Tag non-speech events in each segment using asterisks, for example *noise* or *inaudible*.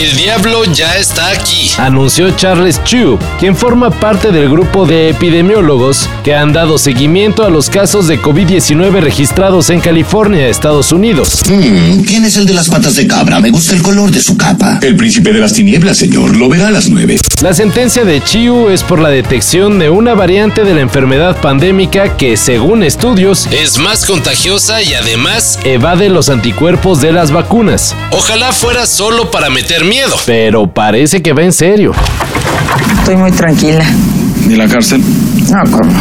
El diablo ya está aquí. Anunció Charles Chu, quien forma parte del grupo de epidemiólogos que han dado seguimiento a los casos de COVID-19 registrados en California, Estados Unidos. Hmm, ¿Quién es el de las patas de cabra? Me gusta el color de su capa. El príncipe de las tinieblas, señor. Lo verá a las nueve. La sentencia de Chiu es por la detección de una variante de la enfermedad pandémica que, según estudios, Es más contagiosa y además, evade los anticuerpos de las vacunas. ojalá fuera solo para meter miedo. Pero parece que va en serio. Estoy muy tranquila. ¿De la cárcel? No, ¿cómo?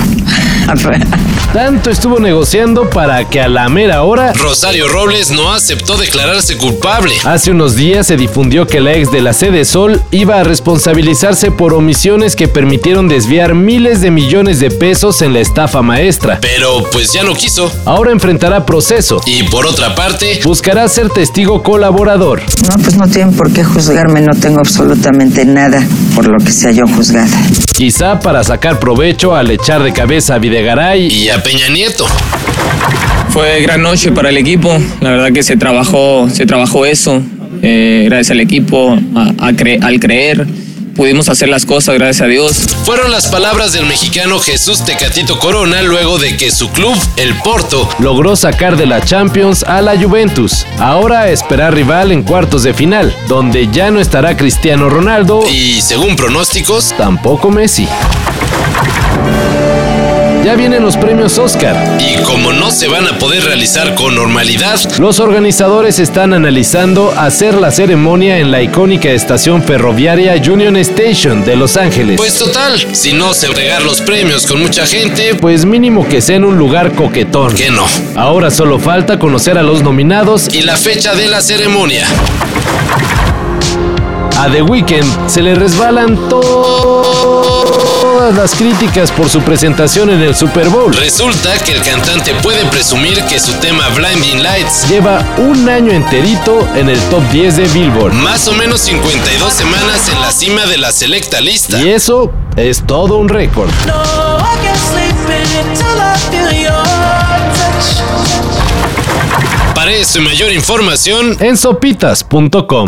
*laughs* Tanto estuvo negociando para que a la mera hora Rosario Robles no aceptó declararse culpable. Hace unos días se difundió que la ex de la sede Sol iba a responsabilizarse por omisiones que permitieron desviar miles de millones de pesos en la estafa maestra. Pero pues ya no quiso. Ahora enfrentará proceso. Y por otra parte, Buscará ser testigo colaborador. No, pues no tienen por qué juzgarme. No tengo absolutamente nada por lo que sea yo juzgada. Quizá para sacar provecho al echar de cabeza a Videgaray y a Peña Nieto. Fue gran noche para el equipo. La verdad que se trabajó, se trabajó eso. Eh, gracias al equipo, a- a cre- al creer, pudimos hacer las cosas, gracias a Dios. Fueron las palabras del mexicano Jesús Tecatito Corona luego de que su club, el Porto, logró sacar de la Champions a la Juventus. Ahora a esperar rival en cuartos de final, donde ya no estará Cristiano Ronaldo, y según pronósticos, tampoco Messi. Ya vienen los premios Oscar. y como no se van a poder realizar con normalidad, Los organizadores están analizando hacer la ceremonia en la icónica estación ferroviaria Union Station de Los Ángeles. pues total, si no se regar los premios con mucha gente, Pues mínimo que sea en un lugar coquetón. que no. Ahora solo falta conocer a los nominados Y la fecha de la ceremonia. A The Weeknd se le resbalan todas las críticas por su presentación en el Super Bowl. Resulta que el cantante puede presumir que su tema Blinding Lights Lleva un año enterito en el top 10 de Billboard. más o menos 52 semanas en la cima de la selecta lista. Y eso es todo un récord. Para eso y mayor información, En sopitas.com.